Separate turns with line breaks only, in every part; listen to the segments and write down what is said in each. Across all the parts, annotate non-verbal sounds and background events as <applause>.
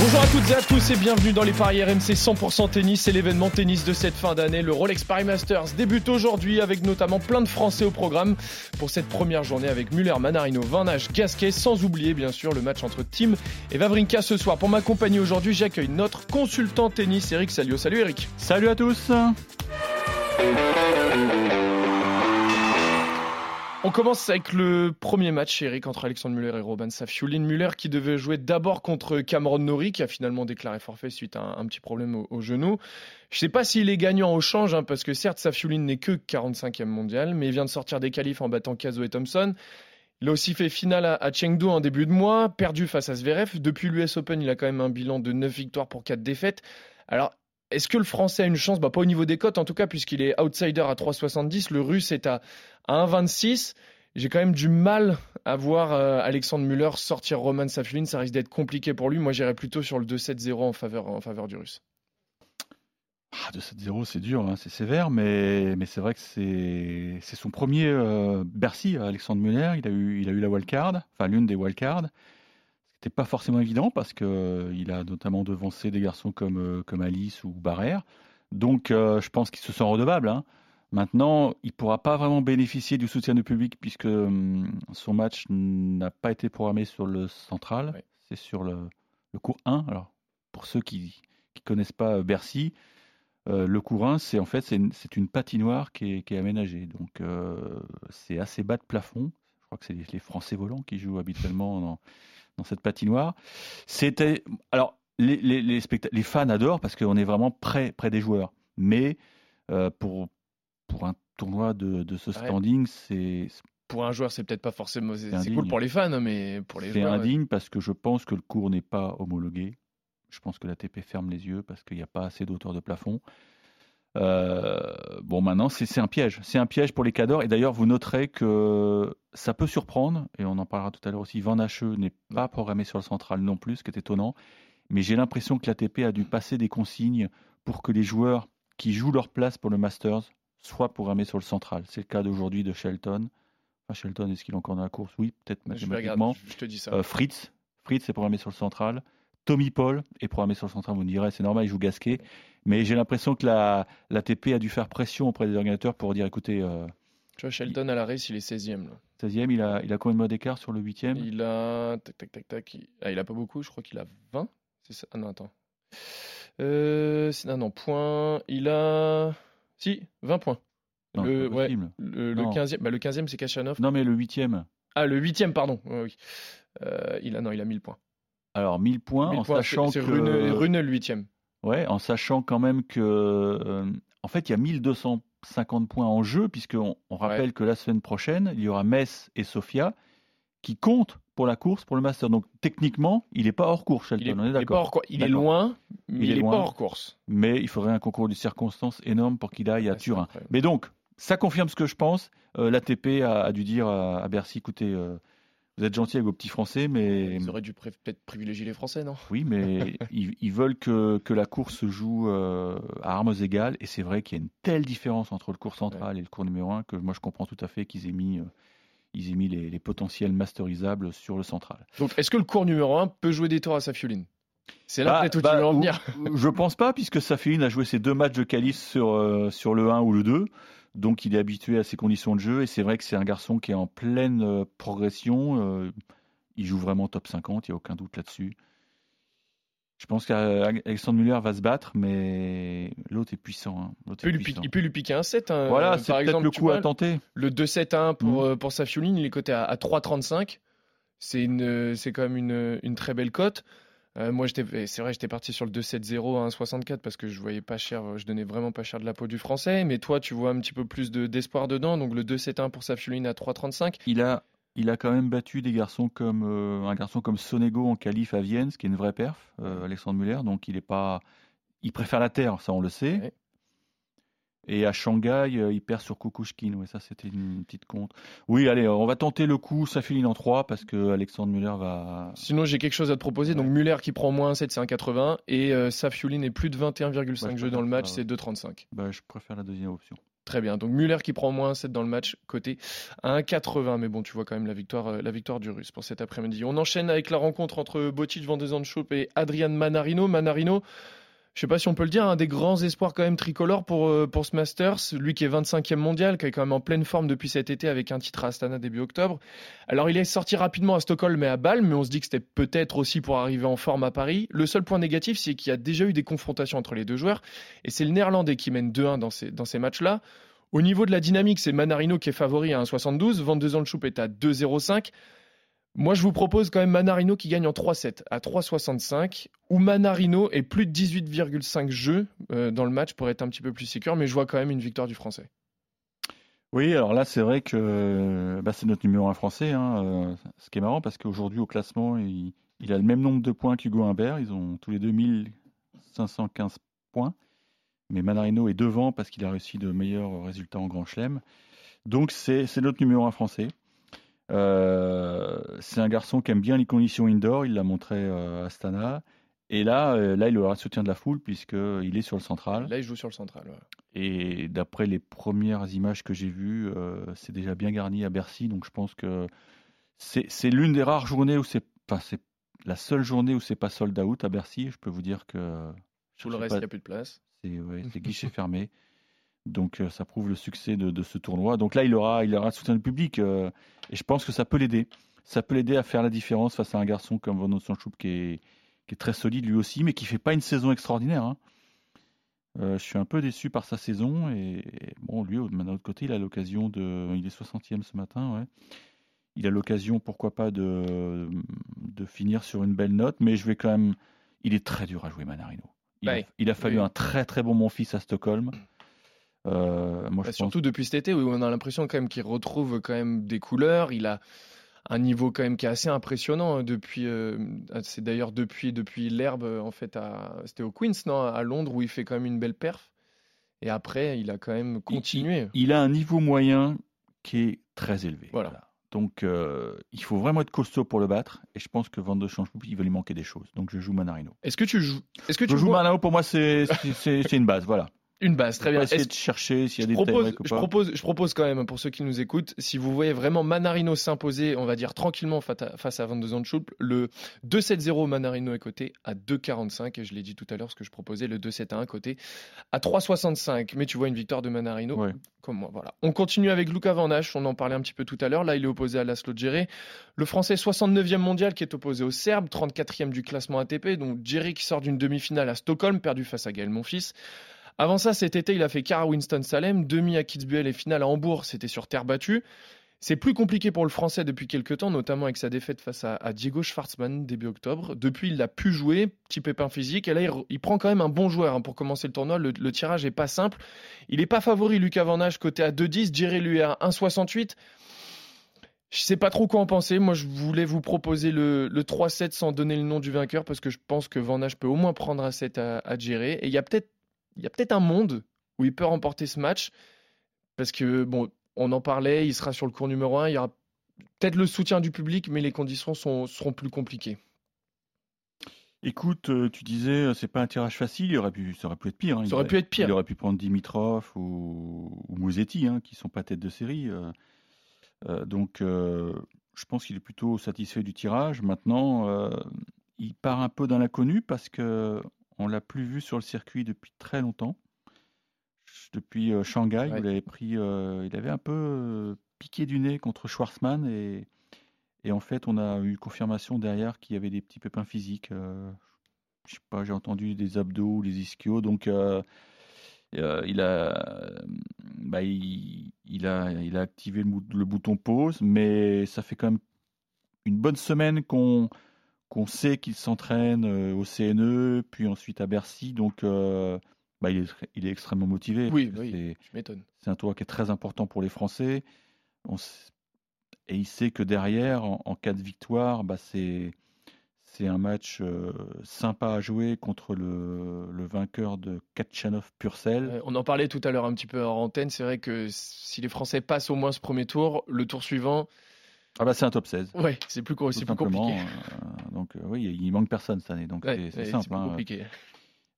Bonjour à toutes et à tous et bienvenue dans les paris RMC 100% tennis. C'est l'événement tennis de cette fin d'année. Le Rolex Paris Masters débute aujourd'hui avec notamment plein de Français au programme pour cette première journée avec Muller, Manarino, Van Gasquet, sans oublier bien sûr le match entre Tim et Vavrinka ce soir. Pour m'accompagner aujourd'hui, j'accueille notre consultant tennis Eric Salio. Salut Eric.
Salut à tous.
On commence avec le premier match, Eric, entre Alexandre Muller et Robin Safiulin. Muller qui devait jouer d'abord contre Cameron Nori, qui a finalement déclaré forfait suite à un, petit problème au, genou. Je ne sais pas s'il est gagnant au change, hein, parce que certes, Safiulin n'est que 45e mondial, mais il vient de sortir des qualifs en battant Kazo et Thompson. Il a aussi fait finale à, Chengdu en début de mois, perdu face à Zverev. Depuis l'US Open, il a quand même un bilan de 9 victoires pour 4 défaites. Alors, est-ce que le Français a une chance? Bah, Pas au niveau des cotes en tout cas, puisqu'il est outsider à 3,70. Le Russe est à, 1,26. J'ai quand même du mal à voir euh, Alexandre Muller sortir Roman Safulin. Ça risque d'être compliqué pour lui. Moi, j'irais plutôt sur le 2-7-0 en faveur, en faveur du Russe.
Ah, 2-7-0, c'est dur, hein, c'est sévère, mais, mais c'est vrai que c'est son premier euh, Bercy, Alexandre Muller. Il a eu, il a eu la wildcard, enfin l'une des wildcards. C'était pas forcément évident parce qu'il euh, a notamment devancé des garçons comme, euh, comme Alice ou Barrère. Donc euh, je pense qu'il se sent redevable. Hein. Maintenant, il ne pourra pas vraiment bénéficier du soutien du public puisque hum, son match n'a pas été programmé sur le central, c'est sur le, le, cours 1. Alors, pour ceux qui ne connaissent pas Bercy, le cours 1, c'est en fait c'est une, une, patinoire qui est, qui est aménagée. Donc c'est assez bas de plafond. Je crois que c'est les, les Français volants qui jouent habituellement dans, dans cette patinoire. C'était alors les, les, les, fans adorent parce qu'on est vraiment près, près des joueurs. Mais euh, pour, pour un tournoi de, de ce standing, c'est.
Pour un joueur, c'est peut-être pas forcément. C'est cool pour les fans, mais pour les
joueurs. C'est indigne parce que je pense que le cours n'est pas homologué. Je pense que la TP ferme les yeux parce qu'il n'y a pas assez d'auteur de plafond. Euh, bon, maintenant, c'est un piège. C'est un piège pour les cadors. Et d'ailleurs, vous noterez que ça peut surprendre, et on en parlera tout à l'heure aussi. Van Hacheux n'est pas programmé sur le central non plus, ce qui est étonnant. Mais j'ai l'impression que l'ATP a dû passer des consignes pour que les joueurs qui jouent leur place pour le Masters soient programmés sur le central. C'est le cas d'aujourd'hui de Shelton. Enfin, Shelton, est-ce qu'il est encore dans la course? Oui, peut-être mathématiquement.
Je, te dis ça.
Euh, Fritz, Fritz est programmé sur le central. Tommy Paul est programmé sur le central. Vous me direz, c'est normal, il joue Gasquet. Mais j'ai l'impression que la, l'ATP a dû faire pression auprès des organisateurs pour dire écoutez. Euh,
tu vois, Shelton à la race, il est 16e.
16e, il a, il a combien de mois d'écart sur le 8e
Il a. Tac, tac, tac, tac. Il... Ah, il a pas beaucoup, je crois qu'il a 20. C'est ça? Ah non, attends. Euh, non, non, point. Il a. Si, 20 points. le, ouais, le, le, 15e, bah, le 15e, c'est Kachanov.
Non, mais le 8e.
Ah, le 8e, pardon. oui. Euh, il a, non, il a 1000 points.
Alors, 1000 points, en sachant que.
C'est Rune, le 8e.
Ouais, en sachant quand même que, euh, en fait, il y a 1250 points en jeu, puisqu'on on rappelle que la semaine prochaine, il y aura Metz et Sofia qui comptent pour la course, pour le Master. Donc techniquement, il n'est pas hors course, Shelton, on est d'accord.
Il, est loin, mais il n'est pas hors course.
Mais il faudrait un concours de circonstances énorme pour qu'il aille à Turin. Mais donc, ça confirme ce que je pense. Euh, L'ATP a, dû dire à, Bercy, écoutez, euh, vous êtes gentil avec vos petits Français, mais.
Ils auraient dû peut-être privilégier les Français, non?
Oui, mais <laughs> ils, veulent que, que, la course se joue euh, à armes égales. Et c'est vrai qu'il y a une telle différence entre le cours central et le cours numéro 1 que moi je comprends tout à fait qu'ils aient mis, euh, ils aient mis les, potentiels masterisables sur le central.
Donc est-ce que le cours numéro 1 peut jouer des tours à Safioline? C'est là bah, où tu bah, veux en venir.
Je pense pas, puisque Safioline a joué ses deux matchs de qualif sur, euh, sur le 1 ou le 2. Donc il est habitué à ces conditions de jeu et c'est vrai que c'est un garçon qui est en pleine euh, progression. Euh, il joue vraiment top 50, il n'y a aucun doute là-dessus. Je pense qu'Alexandre Muller va se battre, mais l'autre est puissant. Hein.
il, peut lui piquer un 7. Hein.
Voilà, c'est peut-être le coup à tenter.
Le 2-7-1 pour, mmh. pour Safioline, il est coté à, à 3,35. C'est quand même une, une très belle cote. Euh, moi, c'est vrai, j'étais parti sur le 2-7-0 à 1,64 parce que je voyais pas cher, je donnais vraiment pas cher de la peau du français. Mais toi, tu vois un petit peu plus d'espoir dedans. Donc le 2-7-1 pour Safiuline à 3,35.
Il a, il a quand même battu des garçons comme euh, un garçon comme Sonego en qualif à Vienne, ce qui est une vraie perf, euh, Alexandre Muller. Donc il est pas, il préfère la terre, ça on le sait. Et à Shanghai, euh, il perd sur Kukushkin. Ouais, ça, c'était une petite compte. Oui, allez, on va tenter le coup. Ça en 3 parce que Alexandre Muller va.
Sinon, j'ai quelque chose à te proposer. Donc, Muller qui prend moins 7, c'est 1,80. Et euh, Safiulin est plus de 21,5
Ouais, je
jeux dans le match, c'est 2,35.
Bah, je préfère la deuxième option.
Très bien. Donc, Muller qui prend moins 7 dans le match, côté à 1,80. Mais bon, tu vois quand même la victoire, euh, la victoire du Russe pour cet après-midi. On enchaîne avec la rencontre entre Botic Van de Zandschulp et Adrian Manarino. Manarino. Je sais pas si on peut le dire, un des grands espoirs quand même tricolore pour, euh, pour ce Masters, lui qui est 25e mondial, qui est quand même en pleine forme depuis cet été avec un titre à Astana début octobre. Alors il est sorti rapidement à Stockholm et à Bâle, mais on se dit que c'était peut-être aussi pour arriver en forme à Paris. Le seul point négatif, c'est qu'il y a déjà eu des confrontations entre les deux joueurs, et c'est le Néerlandais qui mène 2-1 dans ces, dans ces matchs-là. Au niveau de la dynamique, c'est Manarino qui est favori à 1,72, Van de Zandschulp est à 2,05. Moi, je vous propose quand même Manarino qui gagne en 3-7 à 3,65 ou Manarino est plus de 18,5 jeux euh, dans le match pour être un petit peu plus sécure, mais je vois quand même une victoire du Français.
Oui, alors là, c'est vrai que bah, c'est notre numéro 1 français. hein, euh, ce qui est marrant parce qu'aujourd'hui, au classement, il, a le même nombre de points qu'Hugo Humbert. Ils ont tous les deux 1515 points. Mais Manarino est devant parce qu'il a réussi de meilleurs résultats en Grand Chelem. Donc, c'est c'est notre numéro 1 français. Euh, c'est un garçon qui aime bien les conditions indoor. Il l'a montré euh, à Astana. Et là, euh, là, il aura le soutien de la foule puisqu'il est sur le central.
Là, il joue sur le central. ouais.
Et d'après les premières images que j'ai vues, euh, c'est déjà bien garni à Bercy. Donc je pense que c'est c'est l'une des rares journées où c'est. Enfin, c'est la seule journée où c'est pas sold out à Bercy. Je peux vous dire que.
Tout le reste,
pas,
il n'y a plus de place.
c'est ouais, c'est <laughs> guichet fermé. Donc euh, ça prouve le succès de, de ce tournoi. Donc là, il aura, il aura le soutien du public. euh, et je pense que ça peut l'aider. Ça peut l'aider à faire la différence face à un garçon comme Van Sanchoup qui est, qui est très solide lui aussi, mais qui fait pas une saison extraordinaire. hein. Euh, je suis un peu déçu par sa saison. Et, et bon, lui, d'un autre côté, il a l'occasion de. Il est 60e ce matin, ouais. Il a l'occasion, pourquoi pas, de, de finir sur une belle note. Mais je vais quand même. Il est très dur à jouer, Manarino. Il, a,
Ouais.
il a fallu
Oui.
un très très bon Monfils à Stockholm. Euh, moi,
Bah,
je pense
surtout depuis cet été où on a l'impression quand même qu'il retrouve quand même des couleurs. Il a un niveau quand même qui est assez impressionnant hein, depuis. euh, c'est d'ailleurs depuis depuis l'herbe euh, en fait à c'était au Queens non à Londres où il fait quand même une belle perf. Et après il a quand même continué.
Il a un niveau moyen qui est très élevé.
Voilà.
Donc, euh, il faut vraiment être costaud pour le battre. Et je pense que Van de Chanchoup, il va lui manquer des choses. Donc, je joue Manarino.
Est-ce que tu joues Est-ce que
Je
tu
joue
vois
Manarino, pour moi, c'est une base. Voilà.
Une base très bien
essayer de chercher s'il y a des
propose, je, propose, je propose quand même, pour ceux qui nous écoutent, si vous voyez vraiment Manarino s'imposer, on va dire tranquillement face à, face à 22 ans de Schulp, le 2-7-0 Manarino est coté à 2,45 et je l'ai dit tout à l'heure ce que je proposais, le 2-7-1 coté à 3,65. Mais tu vois une victoire de Manarino
Ouais.
comme moi. Voilà. On continue avec Luca Van Hache, on en parlait un petit peu tout à l'heure. Là, il est opposé à Laszlo Djere. Le français 69e mondial qui est opposé au Serbe, 34e du classement ATP. Donc Djere qui sort d'une demi-finale à Stockholm, perdu face à Gaël Monfils. Avant ça, cet été, il a fait quart Winston-Salem, demi à Kitzbühel et finale à Hambourg, c'était sur terre battue. C'est plus compliqué pour le Français depuis quelques temps, notamment avec sa défaite face à, Diego Schwartzmann début octobre. Depuis, il n'a plus joué, petit pépin physique, et là, il, re- il prend quand même un bon joueur hein, pour commencer le tournoi. Le, tirage est pas simple. Il n'est pas favori, Lucas Van côté à 2,10, Jerry lui à 1,68. Je sais pas trop quoi en penser. Moi, je voulais vous proposer le, le 3-7 sans donner le nom du vainqueur parce que je pense que Van Hache peut au moins prendre un 7 à, à. Et il y a peut-être il y a peut-être un monde où il peut remporter ce match parce que bon, on en parlait, il sera sur le cours numéro 1, il y aura peut-être le soutien du public, mais les conditions sont, seront plus compliquées.
Écoute, euh, tu disais, euh, c'est pas un tirage facile. Il aurait pu, ça aurait pu être pire. hein. Il
Ça aurait pu être pire.
Il aurait pu prendre Dimitrov ou, ou Musetti, hein, qui sont pas tête de série. euh. Euh, donc, euh, je pense qu'il est plutôt satisfait du tirage. Maintenant, euh, il part un peu dans l'inconnu parce que on l'a plus vu sur le circuit depuis très longtemps. Depuis euh, Shanghai, où
Ouais.
il avait pris, euh, il avait un peu euh, piqué du nez contre Schwarzman et, et en fait, on a eu confirmation derrière qu'il y avait des petits pépins physiques. je sais pas, j'ai entendu des abdos, les ischios, donc. euh, il a, bah, il, il a, il a activé le, le bouton pause, mais ça fait quand même une bonne semaine qu'on qu'on sait qu'il s'entraîne euh, au CNE, puis ensuite à Bercy, donc euh, bah, il, est, il est extrêmement motivé.
Oui, oui. Je m'étonne.
c'est un tournoi qui est très important pour les Français. On et il sait que derrière, en, en cas de victoire, bah c'est c'est un match euh, sympa à jouer contre le, le vainqueur de Katchanov Purcell.
Euh, On en parlait tout à l'heure un petit peu en antenne. C'est vrai que si les Français passent au moins ce premier tour, le tour suivant,
Ah bah c'est un top 16.
ouais, c'est plus, c'est plus compliqué.
Euh, donc euh, oui, il manque personne cette année. Donc
Ouais,
c'est-
ouais,
simple. hein.
compliqué.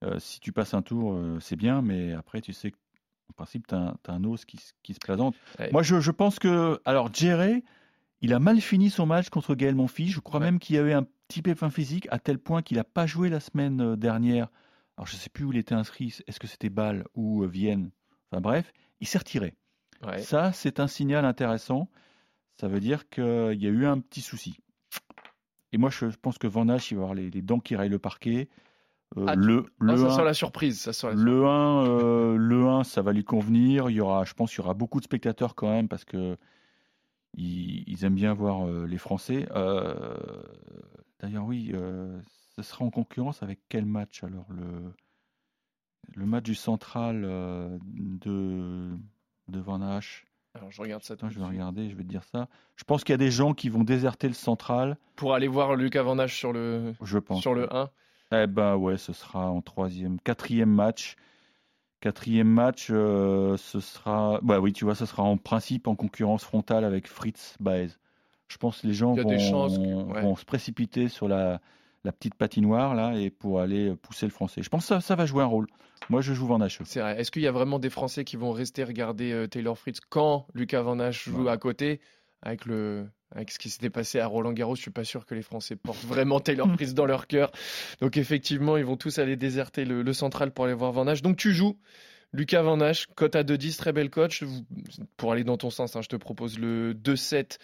Euh, si tu passes un tour, euh, c'est bien, mais après, tu sais qu'en principe, tu as, un os qui, se présente.
Ouais.
Moi, je, je pense que. Alors, Djéré, il a mal fini son match contre Gaël Monfils. Je crois même qu'il y avait un petit pépin physique, à tel point qu'il n'a pas joué la semaine dernière. Alors, je ne sais plus où il était inscrit. Est-ce que c'était Bâle ou Vienne? Enfin, bref, il s'est retiré. Ça, c'est un signal intéressant. Ça veut dire qu'il y a eu un petit souci. Et moi, je pense que Van Hache, il va avoir les, les dents qui raillent le parquet. Euh,
Ah,
le,
Non,
le
ça
1,
sent la surprise. Ça sent la
le 1, euh, <laughs> le 1, ça va lui convenir. Il y aura, je pense qu'il y aura beaucoup de spectateurs quand même parce que ils, ils aiment bien voir euh, les Français. D'ailleurs, oui, ce sera en concurrence avec quel match alors le, le match du central de, de Van Hache?
Alors, je regarde ça
Attends, je vais regarder, je vais te dire ça. Je pense qu'il y a des gens qui vont déserter le central.
Pour aller voir Lucas Van Hache sur le,
Je pense.
sur le 1.
Eh ben ouais, ce sera en troisième, quatrième match. Quatrième match, euh, ce sera, bah oui, tu vois, ce sera en principe en concurrence frontale avec Fritz Baez. Je pense que les gens vont,
que- ouais.
vont se précipiter sur la, la petite patinoire là et pour aller pousser le français. Je pense que ça, ça va jouer un rôle. Moi, je joue Van.
C'est vrai. Est-ce qu'il y a vraiment des Français qui vont rester regarder euh, Taylor Fritz quand Lucas Van joue
Ouais.
à côté? Avec le avec ce qui s'était passé à Roland Garros, je suis pas sûr que les Français portent vraiment Taylor <laughs> Fritz dans leur cœur. Donc effectivement, ils vont tous aller déserter le, le central pour aller voir Van Hache. Donc tu joues Lucas Van cote à 2-10, très belle coach. Pour aller dans ton sens, hein, je te propose le 2-7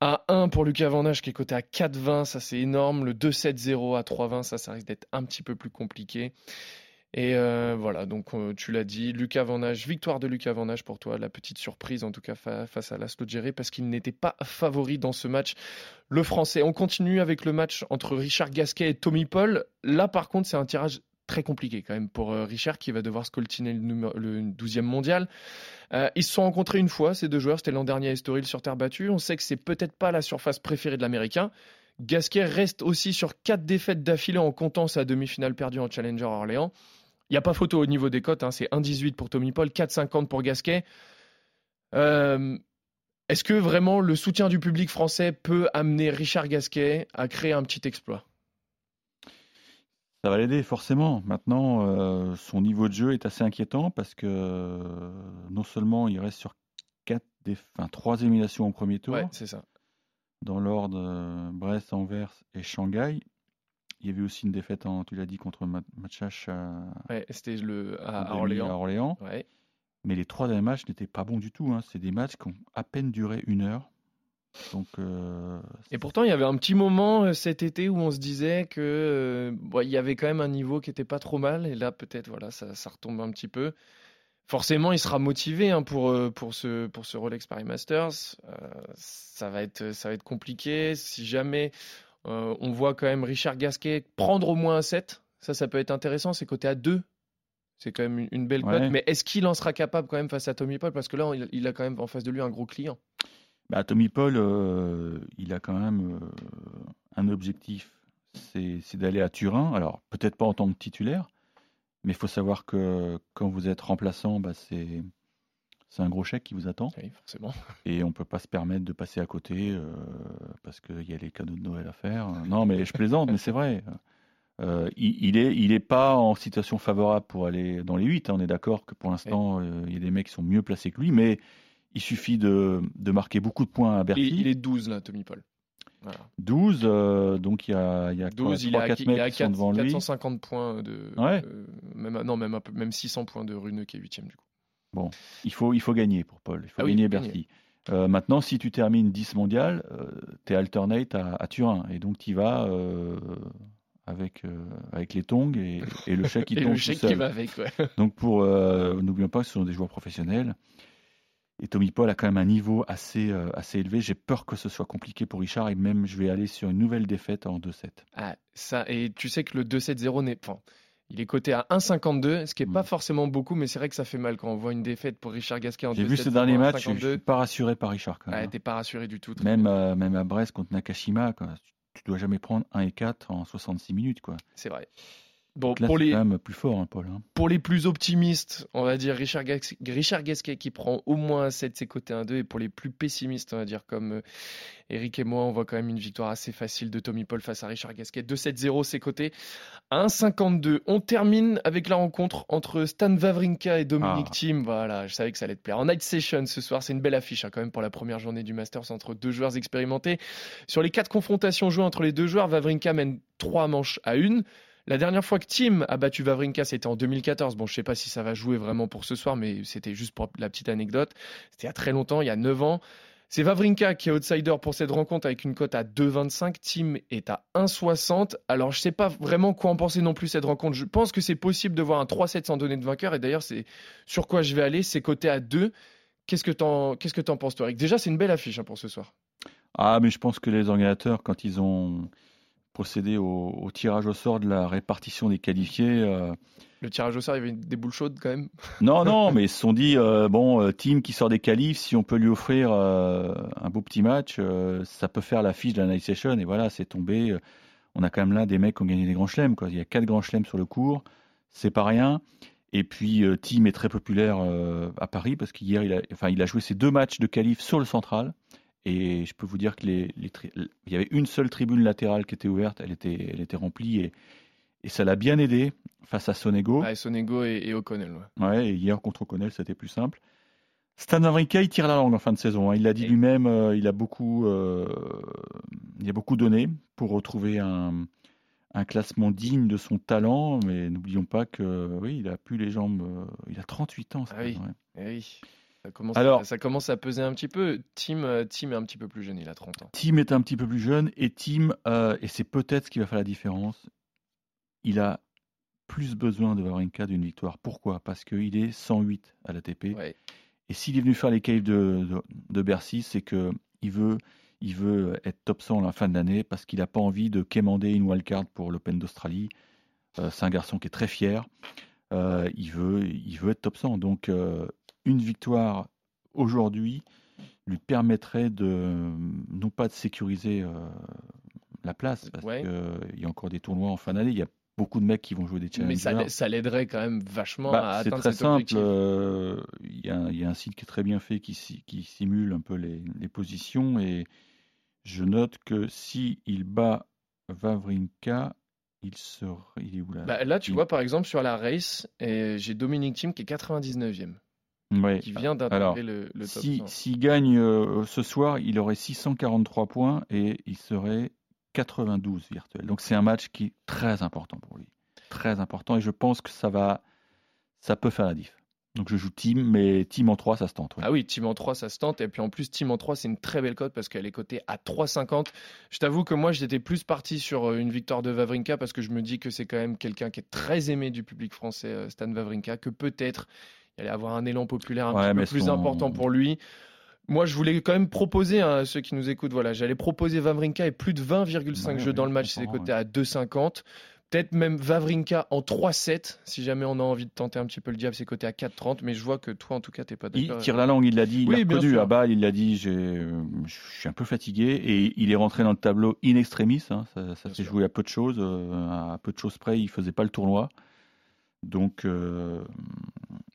à 1 pour Lucas Van qui est coté à 4-20, ça c'est énorme. Le 2-7-0 à 3-20, ça, ça risque d'être un petit peu plus compliqué. Et euh, voilà, donc euh, tu l'as dit, Lucas Van Hache, victoire de Lucas Van Hache pour toi, la petite surprise en tout cas fa- face à Laszlo Djere parce qu'il n'était pas favori dans ce match, le français. On continue avec le match entre Richard Gasquet et Tommy Paul. Là par contre, c'est un tirage très compliqué quand même pour euh, Richard qui va devoir scoltiner le, le 12e mondial. Euh, ils se sont rencontrés une fois, ces deux joueurs, c'était l'an dernier à Estoril sur terre battue. On sait que c'est peut-être pas la surface préférée de l'Américain. Gasquet reste aussi sur quatre défaites d'affilée en comptant sa demi-finale perdue en Challenger à Orléans. Il n'y a pas photo au niveau des cotes, hein, c'est 1,18 pour Tommy Paul, 4,50 pour Gasquet. Euh, Est-ce que vraiment le soutien du public français peut amener Richard Gasquet à créer un petit exploit?
Ça va l'aider forcément. Maintenant, euh, son niveau de jeu est assez inquiétant parce que euh, non seulement il reste sur quatre déf- enfin, trois éliminations au premier tour,
Ouais, c'est ça.
dans l'ordre euh, Brest, Anvers et Shanghai. Il y avait aussi une défaite, en, tu l'as dit, contre Ma- Matchach à,
Ouais, C'était le à, Orléans.
à Orléans.
Ouais.
Mais les trois derniers matchs n'étaient pas bons du tout. hein. C'est des matchs qui ont à peine duré une heure. Donc, euh,
Et pourtant, il y avait un petit moment euh, cet été où on se disait que euh, bon, il y avait quand même un niveau qui était pas trop mal. Et là, peut-être, voilà, ça, ça retombe un petit peu. Forcément, il sera motivé hein, pour, pour, ce, pour ce Rolex Paris Masters. Euh, ça, va être, ça va être compliqué. Si jamais euh, on voit quand même Richard Gasquet prendre au moins un 7, ça, ça peut être intéressant. C'est coté à 2. C'est quand même une, une belle cote.
Ouais.
Mais est-ce qu'il en sera capable quand même face à Tommy Paul? Parce que là, il, il a quand même en face de lui un gros client.
Bah, Tommy Paul, euh, il a quand même euh, un objectif, c'est d'aller à Turin. Alors, peut-être pas en tant que titulaire, mais il faut savoir que quand vous êtes remplaçant, bah, c'est un gros chèque qui vous attend.
Oui, forcément. <laughs>
Et on peut pas se permettre de passer à côté euh, parce qu'il y a les cadeaux de Noël à faire. Non, mais je plaisante, mais c'est vrai. Euh, il, il est, il est pas en situation favorable pour aller dans les 8. On est d'accord que pour l'instant, euh, il y a des mecs qui sont mieux placés que lui, mais il suffit de, de marquer beaucoup de points à Bercy.
Il, il est 12 là, Tommy Paul. Voilà.
12, euh, donc il y a, il y a
12, il est à,
4
il est
mecs
à
qui sont
4
devant lui.
450 points de.
Ouais.
euh, même, non, même, un peu, même 600 points de Runeux qui est 8 du coup.
Il faut, il faut gagner pour Paul. Il faut
Ah oui,
gagner
faut
Bercy. Euh, maintenant, si tu termines 10 mondial, tu es alternate à, à Turin. Et donc, tu vas euh, avec, avec les tongs et, et le chèque qui <laughs>
Et
tombe
le
tout
chèque qui va avec, ouais.
Donc, pour n'oublions pas que ce sont des joueurs professionnels. Et Tommy Paul a quand même un niveau assez, euh, assez élevé. J'ai peur que ce soit compliqué pour Richard. Et même, je vais aller sur une nouvelle défaite en 2-7.
Ah, ça, et tu sais que le 2-7-0 n'est. Enfin, il est coté à 1,52, ce qui n'est pas
Mm.
forcément beaucoup, mais c'est vrai que ça fait mal quand on voit une défaite pour Richard Gasquet en 2-7-0
J'ai vu ces derniers
à
matchs. Je ne
1,52.
suis pas rassuré par Richard. Quand même.
Ouais, t'es pas rassuré du tout.
Même, euh, même à Brest contre Nakashima, tu dois jamais prendre 1 et 4 en 66 minutes. quoi.
C'est vrai. Bon,
Donc là,
pour les,
quand même plus fort, hein, Paul. hein.
pour les plus optimistes, on va dire Richard, Gas- Richard Gasquet qui prend au moins un 7, c'est côté 1-2. Et pour les plus pessimistes, on va dire comme euh, Eric et moi, on voit quand même une victoire assez facile de Tommy Paul face à Richard Gasquet. 2-7-0, c'est côté 1-52. On termine avec la rencontre entre Stan Wawrinka et Dominic
Ah.
Thiem. Voilà, je savais que ça allait te plaire. En night session ce soir, c'est une belle affiche hein, quand même pour la première journée du Masters entre deux joueurs expérimentés. Sur les quatre confrontations jouées entre les deux joueurs, Wawrinka mène trois manches à une. La dernière fois que Tim a battu Wawrinka, c'était en 2014. Bon, je sais pas si ça va jouer vraiment pour ce soir, mais c'était juste pour la petite anecdote. C'était il y a très longtemps, il y a 9 ans. C'est Wawrinka qui est outsider pour cette rencontre avec une cote à 2,25. Tim est à 1,60. Alors, je sais pas vraiment quoi en penser non plus cette rencontre. Je pense que c'est possible de voir un 3-7 sans donner de vainqueur. Et d'ailleurs, c'est sur quoi je vais aller. C'est coté à 2. Qu'est-ce que t'en, qu'est-ce penses, toi, Eric? Déjà, c'est une belle affiche hein, pour ce soir.
Ah, mais je pense que les organisateurs, quand ils ont procédé au, au tirage au sort de la répartition des qualifiés, euh,
Le tirage au sort, il y avait des boules chaudes quand même.
non, non, <laughs> mais ils se sont dit, euh, bon, euh, team qui sort des qualifs, si on peut lui offrir euh, un beau petit match, ça peut faire l'affiche de la night session. Et voilà, c'est tombé. On a quand même là des mecs qui ont gagné des grands chelems. Il y a quatre grands chelems sur le cours, c'est pas rien. Et puis, Team est très populaire à Paris parce qu'hier, il a, enfin, il a joué ses deux matchs de qualif sur le central. Et je peux vous dire que les, les tri- il y avait une seule tribune latérale qui était ouverte, elle était, elle était remplie et, et ça l'a bien aidé face à Sonego.
Ouais, Sonego et, et O'Connell. ouais.
Ouais, et hier contre O'Connell, c'était plus simple. Stan Wawrinka, il tire la langue en fin de saison. hein. Il l'a dit
Et-
lui-même, euh, il a beaucoup, euh, il a beaucoup donné pour retrouver un, un classement digne de son talent. Mais n'oublions pas que, oui, il a plus les jambes. euh, il a 38 ans.
Ah oui.
ouais.
Eh oui, ça commence,
Alors-
à, ça commence à peser un petit peu. Tim, euh, Tim est un petit peu plus jeune, il a 30 ans.
Tim est un petit peu plus jeune et Tim, euh, et c'est peut-être ce qui va faire la différence, il a plus besoin de Wawrinka d'une victoire. Pourquoi? Parce qu'il est 108 à l'ATP.
Ouais.
Et s'il est venu faire les caves de, de, de Bercy, c'est que il veut, il veut être top 100 à la fin de l'année parce qu'il n'a pas envie de quémander une wildcard pour l'Open d'Australie. Euh, c'est un garçon qui est très fier. Euh, il, veut, il veut être top 100. Donc, euh, une victoire aujourd'hui lui permettrait de, non pas de sécuriser euh, la place, parce
Ouais.
qu'il y a encore des tournois en fin d'année. Il y a beaucoup de mecs qui vont jouer des
Mais
challengers.
ça, l'a- ça l'aiderait quand même vachement
Bah,
à
c'est
atteindre
très
cet
simple.
objectif.
euh, Il y, a un- il y a un site qui est très bien fait qui, si- qui simule un peu les, les positions et je note que si il bat Vavrinka, il sera. Il est où là?
Bah, là, tu
il-
vois, par exemple, sur la race, et j'ai Dominic Thiem qui est 99e,
Ouais.
qui vient d'intégrer le, le top
Si-
100.
S'il gagne euh, ce soir, il aurait 643 points et il serait 92 virtuel. Donc c'est un match qui est très important pour lui. Très important et je pense que ça va, ça peut faire la diff. Donc je joue team, mais team en 3, ça se tente. ouais.
Ah oui, Team en 3, ça se tente. Et puis en plus, Team en 3, c'est une très belle cote parce qu'elle est cotée à 3,50. Je t'avoue que moi, j'étais plus parti sur euh, une victoire de Vavrinka parce que je me dis que c'est quand même quelqu'un qui est très aimé du public français, euh, Stan Vavrinka, que peut-être il allait avoir un élan populaire un
Ouais,
petit peu plus
son-
important pour lui. Moi, je voulais quand même proposer hein, à ceux qui nous écoutent, voilà, j'allais proposer Vavrinka et plus de 20,5
Ouais,
jeux dans le match, c'est coté à 2,50. Peut-être même Vavrinka en 3-7, si jamais on a envie de tenter un petit peu le diable, c'est coté à 4,30. Mais je vois que toi, en tout cas, t'es pas
Il
d'accord.
tire la langue, il l'a dit, il
Oui,
l'a reconnu à balle, il l'a dit, je suis un peu fatigué et il est rentré dans le tableau in extremis. hein, ça s'est joué à peu de choses, euh, à peu de choses près, il faisait pas le tournoi. Donc euh,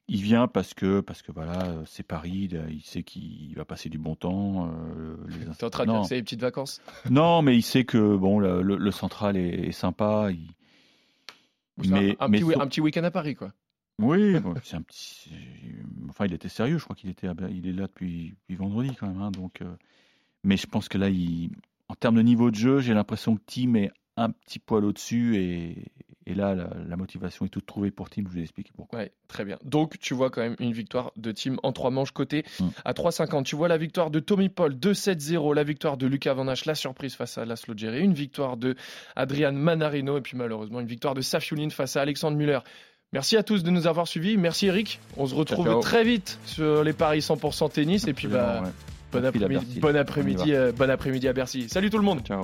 il vient parce que parce que voilà, euh, c'est Paris, il, a- il sait qu'il va passer du bon temps. euh, les <laughs>
T'es en train de c'est les petites vacances <laughs>
non, mais il sait que bon, le, le- le central est, est sympa. il-
C'est un-
mais,
un,
mais
petit,
sur-
un petit week-end à Paris, quoi.
oui, <laughs> bon, c'est un petit. Enfin, il était sérieux. Je crois qu'il était, il est là depuis, depuis vendredi quand même. hein, donc, euh, mais je pense que là, il, en termes de niveau de jeu, j'ai l'impression que Tim est un petit poil au-dessus et, et là, la, la motivation est toute trouvée pour Tim. Je vais expliquer pourquoi.
Ouais, très bien. Donc, tu vois quand même une victoire de team en trois manches côté
Mm.
à 3,50. Tu vois la victoire de Tommy Paul 2-7-0, la victoire de Lucas Van Hache, la surprise face à Laszlo Djere, une victoire de Adrian Manarino et puis malheureusement une victoire de Safiulin face à Alexandre Muller. Merci à tous de nous avoir suivis. Merci Eric. On se retrouve
ciao.
très vite sur les paris 100% tennis et puis bah,
ouais.
bon après-midi, bon après-midi, euh, bon après-midi à Bercy. Salut tout le monde.
Ciao.